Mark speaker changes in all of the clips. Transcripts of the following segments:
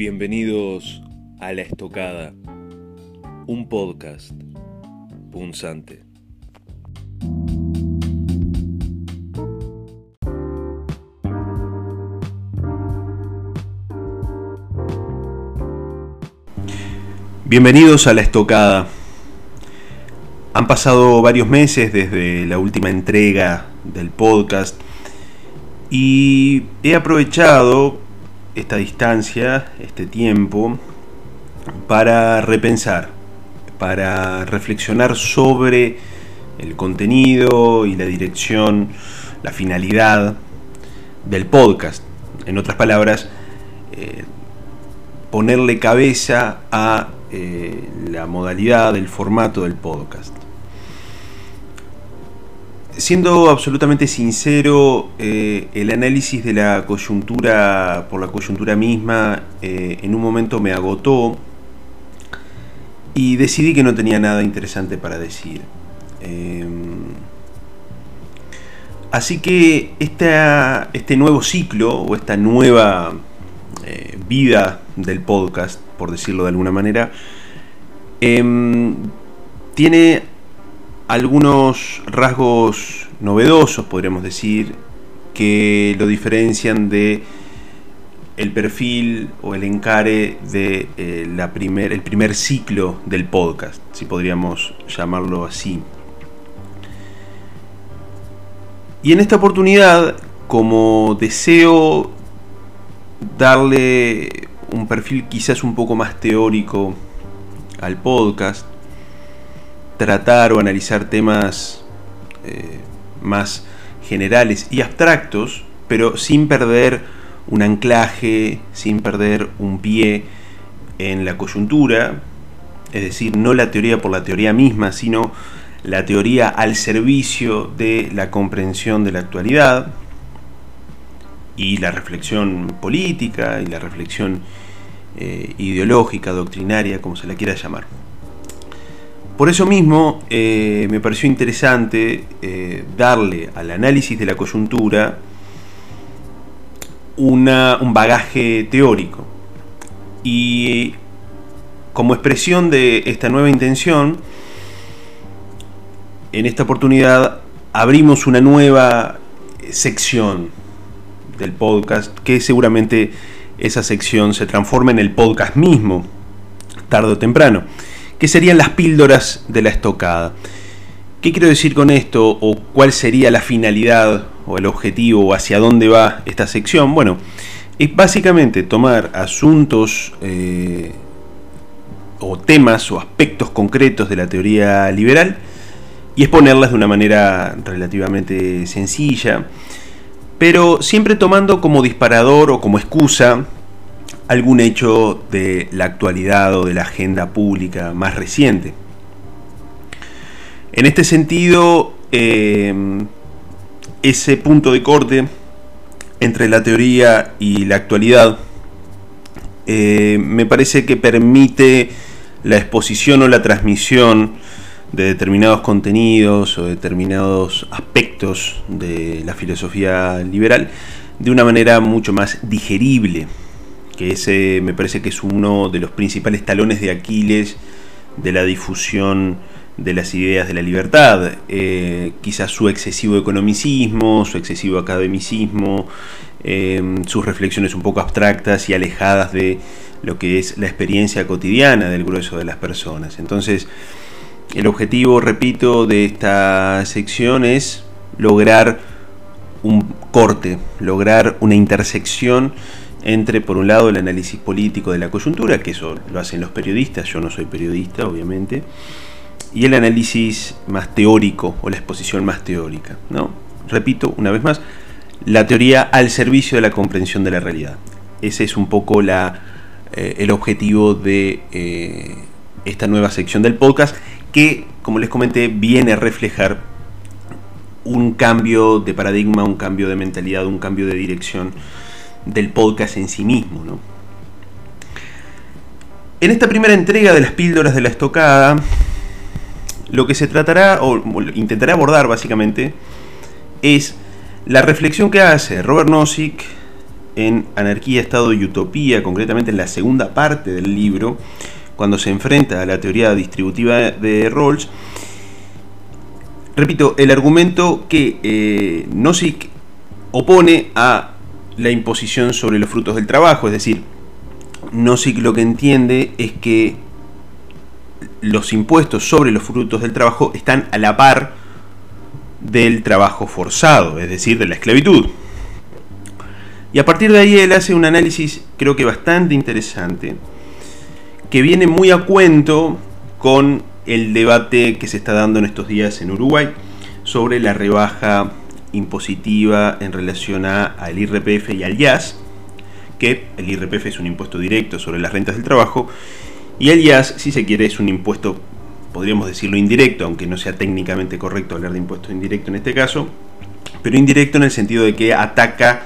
Speaker 1: Bienvenidos a La Estocada, un podcast punzante. Bienvenidos a La Estocada. Han pasado varios meses desde la última entrega del podcast y he aprovechado esta distancia, este tiempo, para repensar, para reflexionar sobre el contenido y la dirección, la finalidad del podcast. En otras palabras, eh, ponerle cabeza a eh, la modalidad, el formato del podcast. Siendo absolutamente sincero, eh, el análisis de la coyuntura por la coyuntura misma eh, en un momento me agotó y decidí que no tenía nada interesante para decir. Em, así que este nuevo ciclo o esta nueva eh, vida del podcast, por decirlo de alguna manera, em, tiene algunos rasgos novedosos, podríamos decir, que lo diferencian de el perfil o el encare de eh, la primer, el primer ciclo del podcast, si podríamos llamarlo así. Y en esta oportunidad, como deseo darle un perfil quizás un poco más teórico al podcast, tratar o analizar temas eh, más generales y abstractos, pero sin perder un anclaje, sin perder un pie en la coyuntura, es decir, no la teoría por la teoría misma, sino la teoría al servicio de la comprensión de la actualidad y la reflexión política y la reflexión eh, ideológica, doctrinaria, como se la quiera llamar. Por eso mismo eh, me pareció interesante eh, darle al análisis de la coyuntura un bagaje teórico. Y como expresión de esta nueva intención, en esta oportunidad abrimos una nueva sección del podcast que seguramente esa sección se transforma en el podcast mismo, tarde o temprano que serían las píldoras de la estocada. ¿Qué quiero decir con esto? ¿O cuál sería la finalidad o el objetivo o hacia dónde va esta sección? Bueno, es básicamente tomar asuntos eh, o temas o aspectos concretos de la teoría liberal y exponerlas de una manera relativamente sencilla, pero siempre tomando como disparador o como excusa algún hecho de la actualidad o de la agenda pública más reciente. En este sentido, eh, ese punto de corte entre la teoría y la actualidad eh, me parece que permite la exposición o la transmisión de determinados contenidos o determinados aspectos de la filosofía liberal de una manera mucho más digerible que ese me parece que es uno de los principales talones de Aquiles de la difusión de las ideas de la libertad. Eh, quizás su excesivo economicismo, su excesivo academicismo, em, sus reflexiones un poco abstractas y alejadas de lo que es la experiencia cotidiana del grueso de las personas. Entonces, el objetivo, repito, de esta sección es lograr un corte, lograr una intersección entre, por un lado, el análisis político de la coyuntura, que eso lo hacen los periodistas, yo no soy periodista, obviamente, y el análisis más teórico o la exposición más teórica. ¿no? Repito, una vez más, la teoría al servicio de la comprensión de la realidad. Ese es un poco la, eh, el objetivo de eh, esta nueva sección del podcast, que, como les comenté, viene a reflejar un cambio de paradigma, un cambio de mentalidad, un cambio de dirección del podcast en sí mismo. ¿no? En esta primera entrega de las píldoras de la estocada, lo que se tratará, o intentará abordar básicamente, es la reflexión que hace Robert Nozick en Anarquía, Estado y Utopía, concretamente en la segunda parte del libro, cuando se enfrenta a la teoría distributiva de Rawls, repito, el argumento que eh, Nozick opone a la imposición sobre los frutos del trabajo, es decir, Nozick lo que entiende es que los impuestos sobre los frutos del trabajo están a la par del trabajo forzado, es decir, de la esclavitud. Y a partir de ahí él hace un análisis creo que bastante interesante, que viene muy a cuento con el debate que se está dando en estos días en Uruguay sobre la rebaja impositiva en relación al IRPF y al IAS, que el IRPF es un impuesto directo sobre las rentas del trabajo, y el IAS, si se quiere, es un impuesto, podríamos decirlo indirecto, aunque no sea técnicamente correcto hablar de impuesto indirecto en este caso, pero indirecto en el sentido de que ataca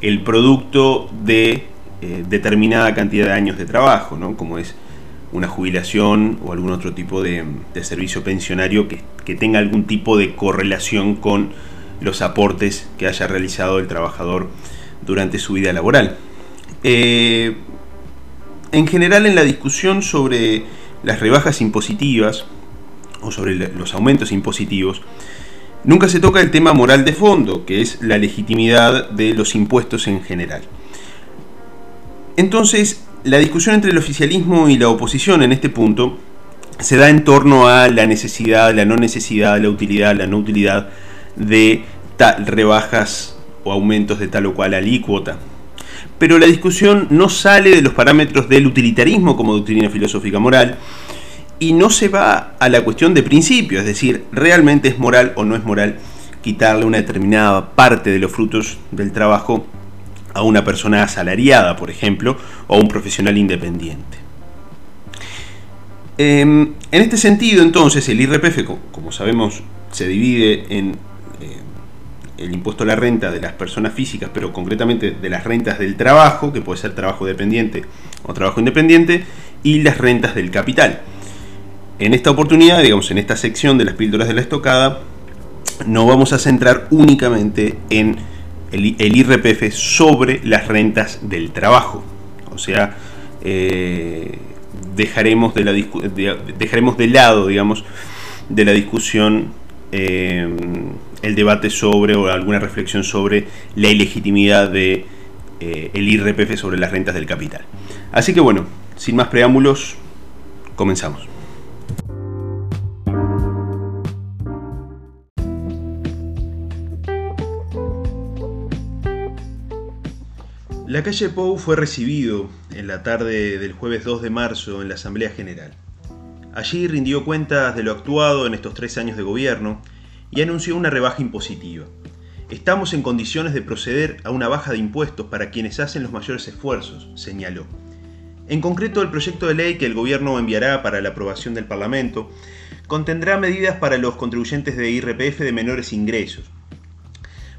Speaker 1: el producto de eh, determinada cantidad de años de trabajo, ¿no? como es una jubilación o algún otro tipo de, servicio pensionario que, tenga algún tipo de correlación con los aportes que haya realizado el trabajador durante su vida laboral. Eh, en general en la discusión sobre las rebajas impositivas o sobre los aumentos impositivos, nunca se toca el tema moral de fondo, que es la legitimidad de los impuestos en general. Entonces, la discusión entre el oficialismo y la oposición en este punto se da en torno a la necesidad, la no necesidad, la utilidad, la no utilidad de rebajas o aumentos de tal o cual alícuota pero la discusión no sale de los parámetros del utilitarismo como doctrina filosófica moral y no se va a la cuestión de principio, es decir, ¿realmente es moral o no es moral quitarle una determinada parte de los frutos del trabajo a una persona asalariada, por ejemplo, o a un profesional independiente? Em, en este sentido, entonces, el IRPF, como sabemos, se divide en el impuesto a la renta de las personas físicas, pero concretamente de las rentas del trabajo, que puede ser trabajo dependiente o trabajo independiente, y las rentas del capital. En esta oportunidad, digamos, en esta sección de las píldoras de la estocada, nos vamos a centrar únicamente en el, IRPF sobre las rentas del trabajo. O sea, eh, dejaremos, de la, dejaremos de lado, digamos, de la discusión eh, el debate sobre o alguna reflexión sobre la ilegitimidad de eh, el IRPF sobre las rentas del capital. Así que bueno, sin más preámbulos, comenzamos. La calle Pou fue recibido en la tarde del jueves 2 de marzo en la Asamblea General. Allí rindió cuentas de lo actuado en estos tres años de gobierno y anunció una rebaja impositiva. Estamos en condiciones de proceder a una baja de impuestos para quienes hacen los mayores esfuerzos, señaló. En concreto, el proyecto de ley que el Gobierno enviará para la aprobación del Parlamento contendrá medidas para los contribuyentes de IRPF de menores ingresos.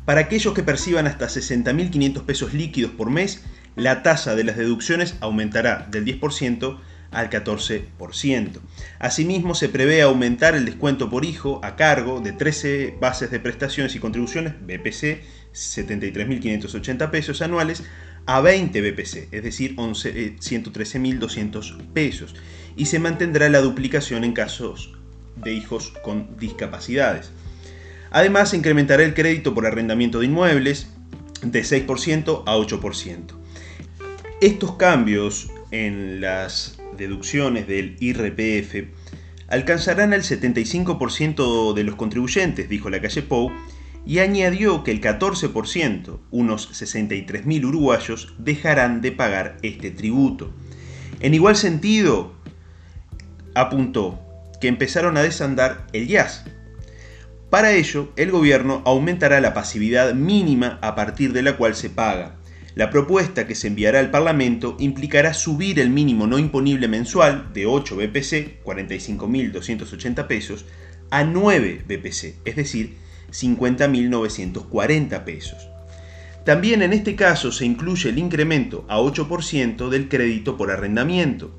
Speaker 1: Para aquellos que perciban hasta 60.500 pesos líquidos por mes, la tasa de las deducciones aumentará del 10% al 14%. Asimismo, se prevé aumentar el descuento por hijo a cargo de 13 bases de prestaciones y contribuciones, BPC, 73.580 pesos anuales, a 20 BPC, es decir, 113.200 eh, pesos, y se mantendrá la duplicación en casos de hijos con discapacidades. Además, se incrementará el crédito por arrendamiento de inmuebles de 6% a 8%. Estos cambios en las deducciones del IRPF alcanzarán al 75% de los contribuyentes, dijo la calle Pou, y añadió que el 14%, unos 63.000 uruguayos, dejarán de pagar este tributo. En igual sentido, apuntó que empezaron a desandar el IAS. Para ello, el gobierno aumentará la pasividad mínima a partir de la cual se paga, la propuesta que se enviará al Parlamento implicará subir el mínimo no imponible mensual de 8 BPC, 45.280 pesos, a 9 BPC, es decir, 50.940 pesos. También en este caso se incluye el incremento a 8% del crédito por arrendamiento.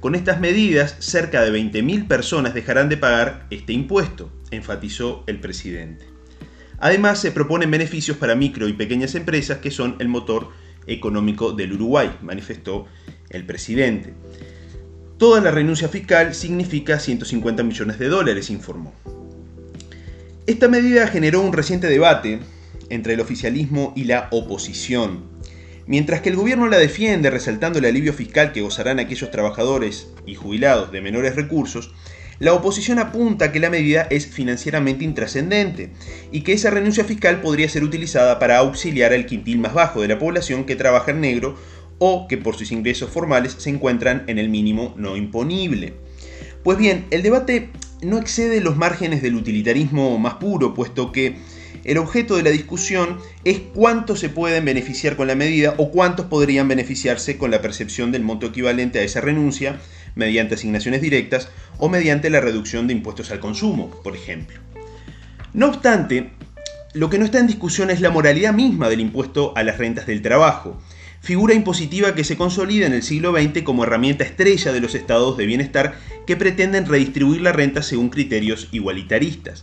Speaker 1: Con estas medidas, cerca de 20.000 personas dejarán de pagar este impuesto, enfatizó el presidente. Además, se proponen beneficios para micro y pequeñas empresas que son el motor económico del Uruguay, manifestó el presidente. Toda la renuncia fiscal significa 150 millones de dólares, informó. Esta medida generó un reciente debate entre el oficialismo y la oposición. Mientras que el gobierno la defiende resaltando el alivio fiscal que gozarán aquellos trabajadores y jubilados de menores recursos, la oposición apunta que la medida es financieramente intrascendente y que esa renuncia fiscal podría ser utilizada para auxiliar al quintil más bajo de la población que trabaja en negro o que por sus ingresos formales se encuentran en el mínimo no imponible. Pues bien, el debate no excede los márgenes del utilitarismo más puro, puesto que el objeto de la discusión es cuántos se pueden beneficiar con la medida o cuántos podrían beneficiarse con la percepción del monto equivalente a esa renuncia mediante asignaciones directas o mediante la reducción de impuestos al consumo, por ejemplo. No obstante, lo que no está en discusión es la moralidad misma del impuesto a las rentas del trabajo, figura impositiva que se consolida en el siglo XX como herramienta estrella de los estados de bienestar que pretenden redistribuir la renta según criterios igualitaristas.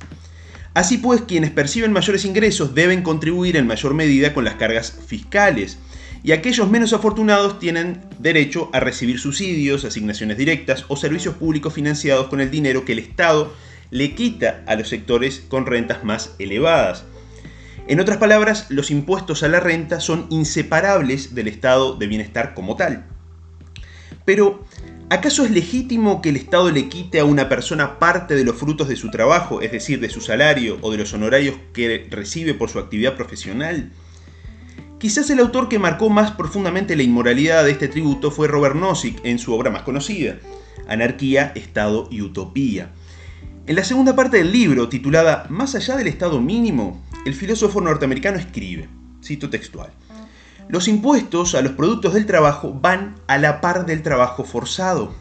Speaker 1: Así pues, quienes perciben mayores ingresos deben contribuir en mayor medida con las cargas fiscales, y aquellos menos afortunados tienen derecho a recibir subsidios, asignaciones directas o servicios públicos financiados con el dinero que el Estado le quita a los sectores con rentas más elevadas. En otras palabras, los impuestos a la renta son inseparables del estado de bienestar como tal. Pero, ¿acaso es legítimo que el Estado le quite a una persona parte de los frutos de su trabajo, es decir, de su salario o de los honorarios que recibe por su actividad profesional? Quizás el autor que marcó más profundamente la inmoralidad de este tributo fue Robert Nozick en su obra más conocida, Anarquía, Estado y Utopía. En la segunda parte del libro, titulada Más allá del Estado mínimo, el filósofo norteamericano escribe, cito textual, los impuestos a los productos del trabajo van a la par del trabajo forzado.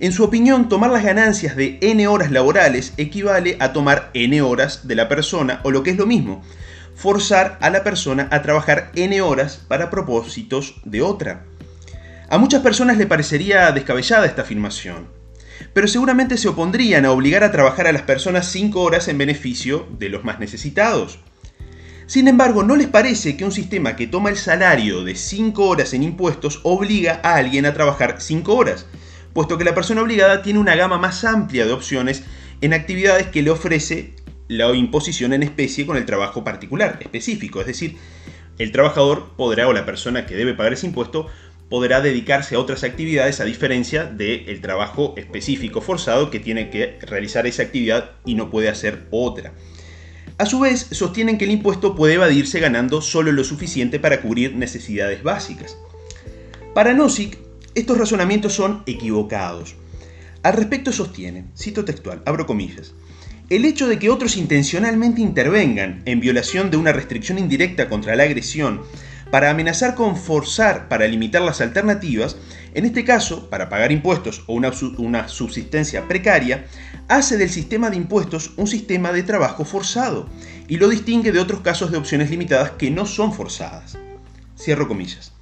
Speaker 1: En su opinión, tomar las ganancias de n horas laborales equivale a tomar n horas de la persona, o lo que es lo mismo, forzar a la persona a trabajar n horas para propósitos de otra. A muchas personas le parecería descabellada esta afirmación, pero seguramente se opondrían a obligar a trabajar a las personas 5 horas en beneficio de los más necesitados. Sin embargo, ¿no les parece que un sistema que toma el salario de 5 horas en impuestos obliga a alguien a trabajar 5 horas? Puesto que la persona obligada tiene una gama más amplia de opciones en actividades que le ofrece la imposición en especie con el trabajo particular, específico. Es decir, el trabajador podrá, o la persona que debe pagar ese impuesto, podrá dedicarse a otras actividades a diferencia del trabajo específico forzado que tiene que realizar esa actividad y no puede hacer otra. A su vez, sostienen que el impuesto puede evadirse ganando solo lo suficiente para cubrir necesidades básicas. Para Nozick, estos razonamientos son equivocados. Al respecto sostiene, cito textual, abro comillas, el hecho de que otros intencionalmente intervengan en violación de una restricción indirecta contra la agresión para amenazar con forzar para limitar las alternativas, en este caso, para pagar impuestos o una, subsistencia precaria, hace del sistema de impuestos un sistema de trabajo forzado y lo distingue de otros casos de opciones limitadas que no son forzadas. Cierro comillas.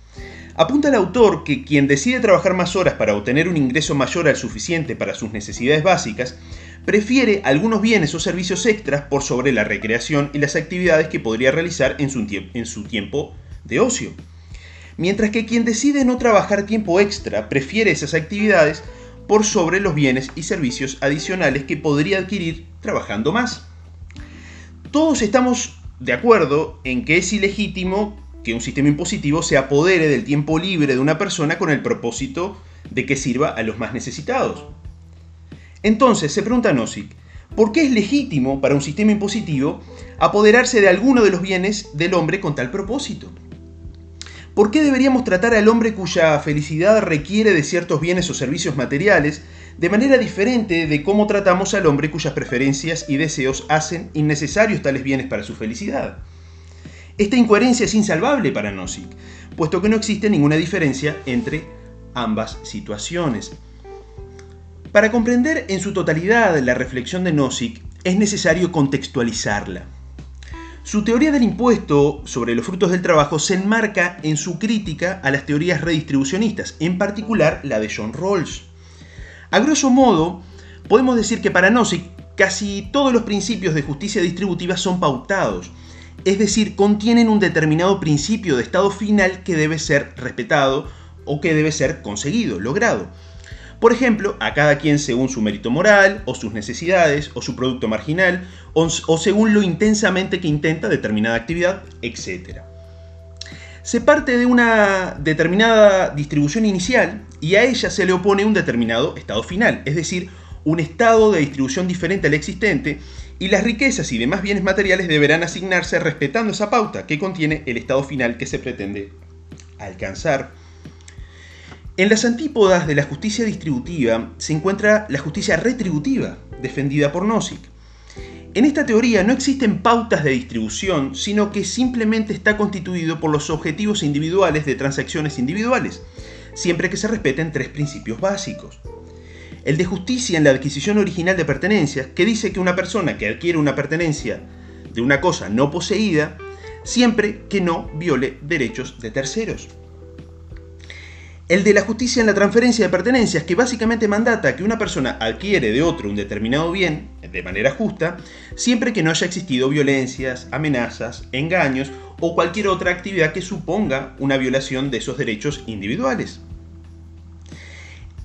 Speaker 1: Apunta el autor que quien decide trabajar más horas para obtener un ingreso mayor al suficiente para sus necesidades básicas, prefiere algunos bienes o servicios extras por sobre la recreación y las actividades que podría realizar en su tiempo de ocio. Mientras que quien decide no trabajar tiempo extra prefiere esas actividades por sobre los bienes y servicios adicionales que podría adquirir trabajando más. Todos estamos de acuerdo en que es ilegítimo que un sistema impositivo se apodere del tiempo libre de una persona con el propósito de que sirva a los más necesitados. Entonces, se pregunta Nozick, ¿por qué es legítimo para un sistema impositivo apoderarse de alguno de los bienes del hombre con tal propósito? ¿Por qué deberíamos tratar al hombre cuya felicidad requiere de ciertos bienes o servicios materiales de manera diferente de cómo tratamos al hombre cuyas preferencias y deseos hacen innecesarios tales bienes para su felicidad? Esta incoherencia es insalvable para Nozick, puesto que no existe ninguna diferencia entre ambas situaciones. Para comprender en su totalidad la reflexión de Nozick, es necesario contextualizarla. Su teoría del impuesto sobre los frutos del trabajo se enmarca en su crítica a las teorías redistribucionistas, en particular la de John Rawls. A grosso modo, podemos decir que para Nozick casi todos los principios de justicia distributiva son pautados, es decir, contienen un determinado principio de estado final que debe ser respetado o que debe ser conseguido, logrado. Por ejemplo, a cada quien según su mérito moral, o sus necesidades, o su producto marginal, o, según lo intensamente que intenta determinada actividad, etc. Se parte de una determinada distribución inicial y a ella se le opone un determinado estado final, es decir, un estado de distribución diferente al existente, y las riquezas y demás bienes materiales deberán asignarse respetando esa pauta que contiene el estado final que se pretende alcanzar. En las antípodas de la justicia distributiva se encuentra la justicia retributiva, defendida por Nozick. En esta teoría no existen pautas de distribución, sino que simplemente está constituido por los objetivos individuales de transacciones individuales, siempre que se respeten tres principios básicos. El de justicia en la adquisición original de pertenencias, que dice que una persona que adquiere una pertenencia de una cosa no poseída, siempre que no viole derechos de terceros. El de la justicia en la transferencia de pertenencias, que básicamente mandata que una persona adquiere de otro un determinado bien de manera justa, siempre que no haya existido violencias, amenazas, engaños o cualquier otra actividad que suponga una violación de esos derechos individuales.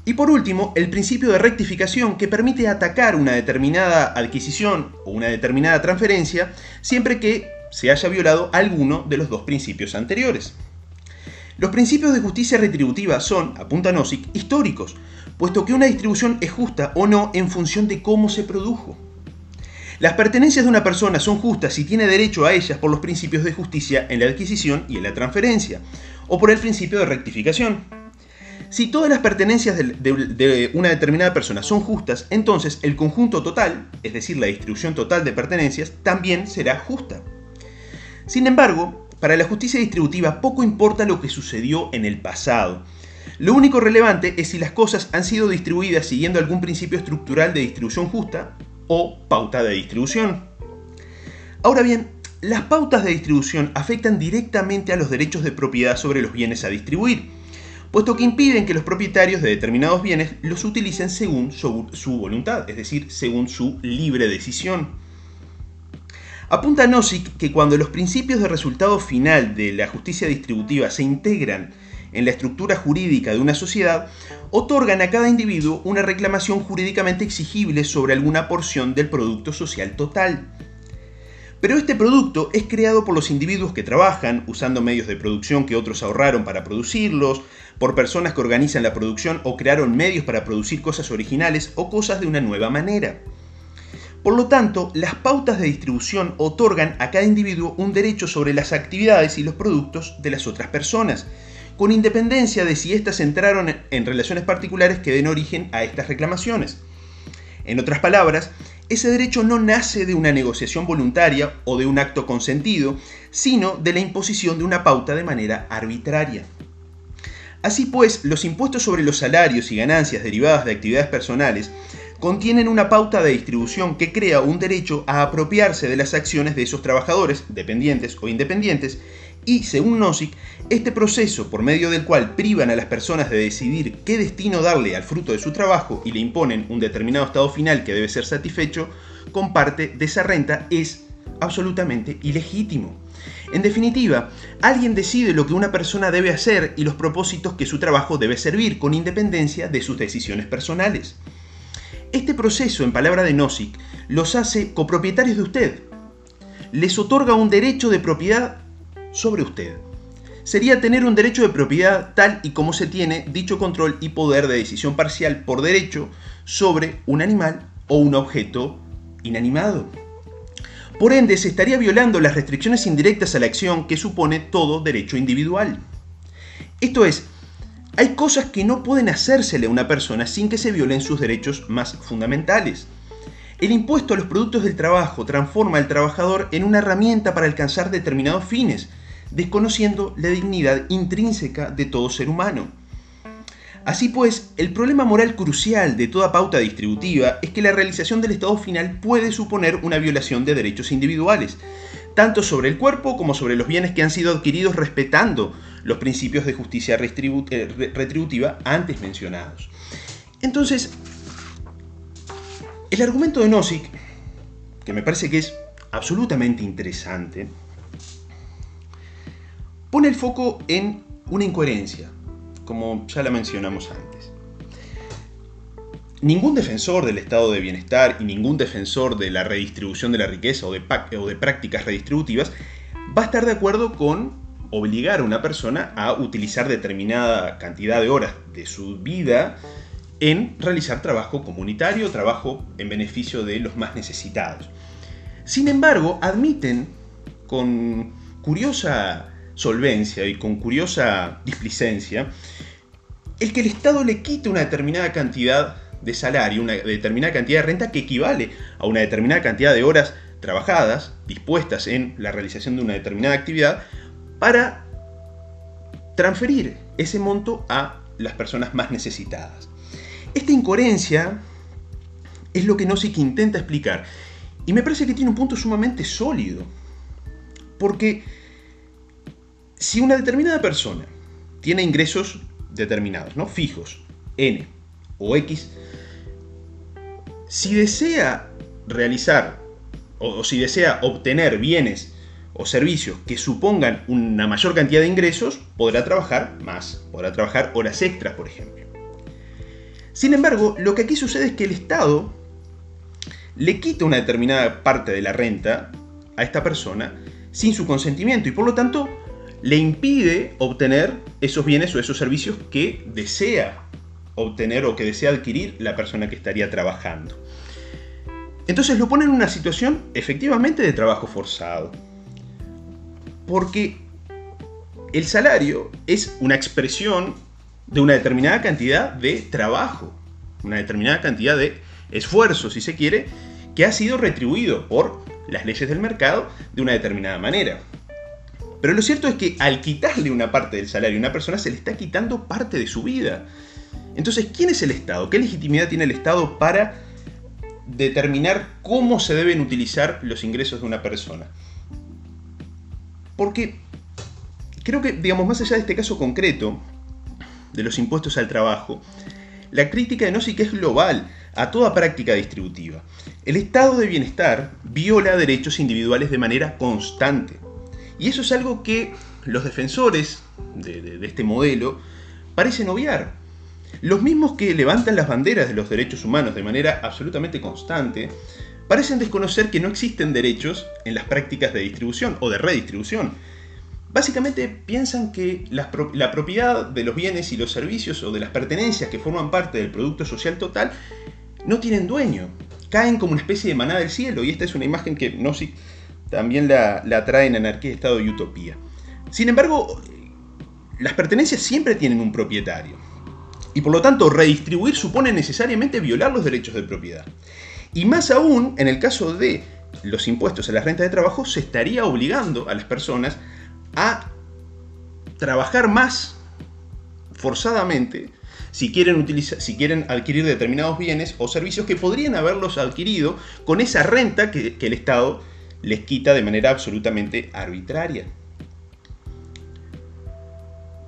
Speaker 1: Y por último, el principio de rectificación que permite atacar una determinada adquisición o una determinada transferencia siempre que se haya violado alguno de los dos principios anteriores. Los principios de justicia retributiva son, apunta Nozick, históricos, puesto que una distribución es justa o no en función de cómo se produjo. Las pertenencias de una persona son justas si tiene derecho a ellas por los principios de justicia en la adquisición y en la transferencia, o por el principio de rectificación. Si todas las pertenencias de, de, una determinada persona son justas, entonces el conjunto total, es decir, la distribución total de pertenencias, también será justa. Sin embargo, para la justicia distributiva poco importa lo que sucedió en el pasado. Lo único relevante es si las cosas han sido distribuidas siguiendo algún principio estructural de distribución justa o pauta de distribución. Ahora bien, las pautas de distribución afectan directamente a los derechos de propiedad sobre los bienes a distribuir, puesto que impiden que los propietarios de determinados bienes los utilicen según su, voluntad, es decir, según su libre decisión. Apunta Nozick que cuando los principios de resultado final de la justicia distributiva se integran en la estructura jurídica de una sociedad, otorgan a cada individuo una reclamación jurídicamente exigible sobre alguna porción del producto social total. Pero este producto es creado por los individuos que trabajan, usando medios de producción que otros ahorraron para producirlos, por personas que organizan la producción o crearon medios para producir cosas originales o cosas de una nueva manera. Por lo tanto, las pautas de distribución otorgan a cada individuo un derecho sobre las actividades y los productos de las otras personas, con independencia de si éstas entraron en relaciones particulares que den origen a estas reclamaciones. En otras palabras, ese derecho no nace de una negociación voluntaria o de un acto consentido, sino de la imposición de una pauta de manera arbitraria. Así pues, los impuestos sobre los salarios y ganancias derivadas de actividades personales contienen una pauta de distribución que crea un derecho a apropiarse de las acciones de esos trabajadores, dependientes o independientes, y, según Nozick, este proceso por medio del cual privan a las personas de decidir qué destino darle al fruto de su trabajo y le imponen un determinado estado final que debe ser satisfecho con parte de esa renta es absolutamente ilegítimo. En definitiva, alguien decide lo que una persona debe hacer y los propósitos que su trabajo debe servir, con independencia de sus decisiones personales. Este proceso, en palabra de Nozick, los hace copropietarios de usted. Les otorga un derecho de propiedad sobre usted. Sería tener un derecho de propiedad tal y como se tiene dicho control y poder de decisión parcial por derecho sobre un animal o un objeto inanimado. Por ende, se estaría violando las restricciones indirectas a la acción que supone todo derecho individual. Esto es, hay cosas que no pueden hacérsele a una persona sin que se violen sus derechos más fundamentales. El impuesto a los productos del trabajo transforma al trabajador en una herramienta para alcanzar determinados fines, desconociendo la dignidad intrínseca de todo ser humano. Así pues, el problema moral crucial de toda pauta distributiva es que la realización del estado final puede suponer una violación de derechos individuales, tanto sobre el cuerpo como sobre los bienes que han sido adquiridos respetando los principios de justicia eh, retributiva antes mencionados. Entonces, el argumento de Nozick que me parece que es absolutamente interesante, pone el foco en una incoherencia, como ya la mencionamos antes. Ningún defensor del estado de bienestar y ningún defensor de la redistribución de la riqueza o de, o de prácticas redistributivas va a estar de acuerdo con obligar a una persona a utilizar determinada cantidad de horas de su vida en realizar trabajo comunitario, trabajo en beneficio de los más necesitados. Sin embargo, admiten con curiosa solvencia y con curiosa displicencia el que el Estado le quite una determinada cantidad de salario, una determinada cantidad de renta que equivale a una determinada cantidad de horas trabajadas, dispuestas en la realización de una determinada actividad, para transferir ese monto a las personas más necesitadas. Esta incoherencia es lo que Nozick intenta explicar y me parece que tiene un punto sumamente sólido. Porque si una determinada persona tiene ingresos determinados, ¿no? fijos, N o X, si desea realizar o, o si desea obtener bienes o servicios que supongan una mayor cantidad de ingresos, podrá trabajar más, podrá trabajar horas extras, por ejemplo. Sin embargo, lo que aquí sucede es que el Estado le quita una determinada parte de la renta a esta persona sin su consentimiento y por lo tanto le impide obtener esos bienes o esos servicios que desea obtener o que desea adquirir la persona que estaría trabajando. Entonces lo pone en una situación efectivamente de trabajo forzado. Porque el salario es una expresión de una determinada cantidad de trabajo, una determinada cantidad de esfuerzo, si se quiere, que ha sido retribuido por las leyes del mercado de una determinada manera. Pero lo cierto es que al quitarle una parte del salario a una persona se le está quitando parte de su vida. Entonces, ¿quién es el Estado? ¿Qué legitimidad tiene el Estado para determinar cómo se deben utilizar los ingresos de una persona? Porque creo que, digamos, más allá de este caso concreto, de los impuestos al trabajo, la crítica de Nozick es global a toda práctica distributiva. El estado de bienestar viola derechos individuales de manera constante. Y eso es algo que los defensores de, de este modelo parecen obviar. Los mismos que levantan las banderas de los derechos humanos de manera absolutamente constante, parecen desconocer que no existen derechos en las prácticas de distribución o de redistribución, Básicamente piensan que la, propiedad de los bienes y los servicios o de las pertenencias que forman parte del producto social total no tienen dueño, caen como una especie de maná del cielo y esta es una imagen que Nozick también la, la trae en Anarquía, Estado y Utopía. Sin embargo, las pertenencias siempre tienen un propietario y por lo tanto redistribuir supone necesariamente violar los derechos de propiedad. Y más aún, en el caso de los impuestos a la renta de trabajo, se estaría obligando a las personas a trabajar más forzadamente si quieren, utilizar, si quieren adquirir determinados bienes o servicios que podrían haberlos adquirido con esa renta que, el Estado les quita de manera absolutamente arbitraria.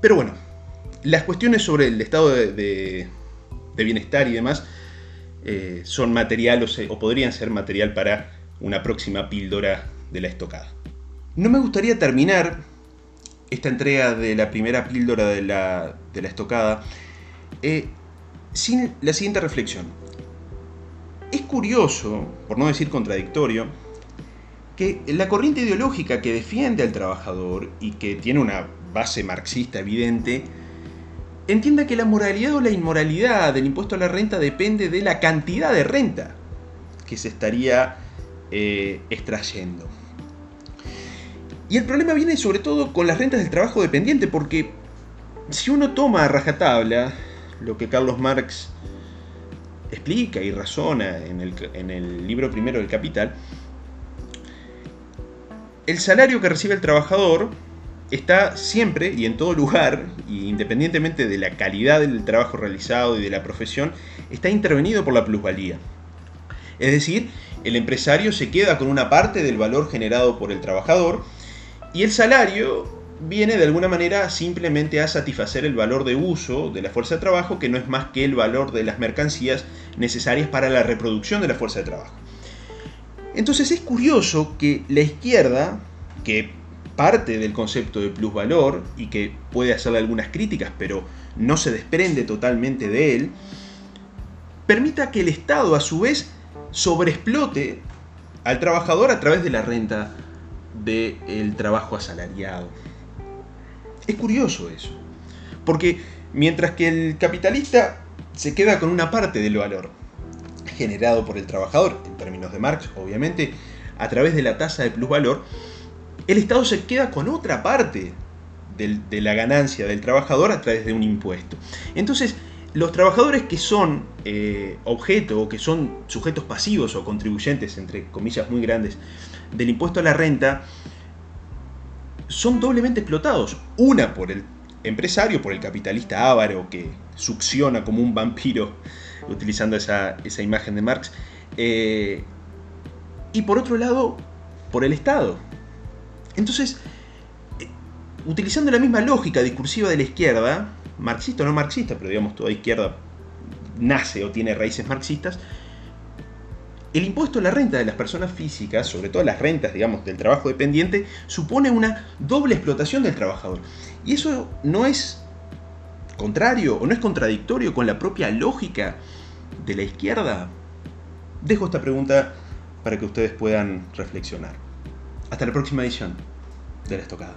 Speaker 1: Pero bueno, las cuestiones sobre el estado de, bienestar y demás eh, son material o podrían ser material para una próxima píldora de la estocada. No me gustaría terminar esta entrega de la primera píldora de la, estocada, eh, sin la siguiente reflexión. Es curioso, por no decir contradictorio, que la corriente ideológica que defiende al trabajador y que tiene una base marxista evidente, entienda que la moralidad o la inmoralidad del impuesto a la renta depende de la cantidad de renta que se estaría eh, extrayendo. Y el problema viene sobre todo con las rentas del trabajo dependiente, porque si uno toma a rajatabla lo que Carlos Marx explica y razona en el, libro primero del Capital, el salario que recibe el trabajador está siempre y en todo lugar, independientemente de la calidad del trabajo realizado y de la profesión, está intervenido por la plusvalía. Es decir, el empresario se queda con una parte del valor generado por el trabajador y el salario viene de alguna manera simplemente a satisfacer el valor de uso de la fuerza de trabajo, que no es más que el valor de las mercancías necesarias para la reproducción de la fuerza de trabajo. Entonces es curioso que la izquierda, que parte del concepto de plusvalor y que puede hacerle algunas críticas, pero no se desprende totalmente de él, permita que el Estado a su vez sobreexplote al trabajador a través de la renta del trabajo asalariado. Es curioso eso, porque mientras que el capitalista se queda con una parte del valor generado por el trabajador, en términos de Marx, obviamente, a través de la tasa de plusvalor, el Estado se queda con otra parte de la ganancia del trabajador a través de un impuesto. Entonces, los trabajadores que son eh, objeto o que son sujetos pasivos o contribuyentes, entre comillas muy grandes, del impuesto a la renta, son doblemente explotados. Una por el empresario, por el capitalista avaro que succiona como un vampiro, utilizando esa, imagen de Marx, eh, y por otro lado, por el Estado. Entonces, eh, utilizando la misma lógica discursiva de la izquierda, marxista o no marxista, pero digamos toda izquierda nace o tiene raíces marxistas, el impuesto a la renta de las personas físicas, sobre todo las rentas, digamos, del trabajo dependiente, supone una doble explotación del trabajador. Y eso no es contrario o no es contradictorio con la propia lógica de la izquierda. Dejo esta pregunta para que ustedes puedan reflexionar. Hasta la próxima edición de la estocada.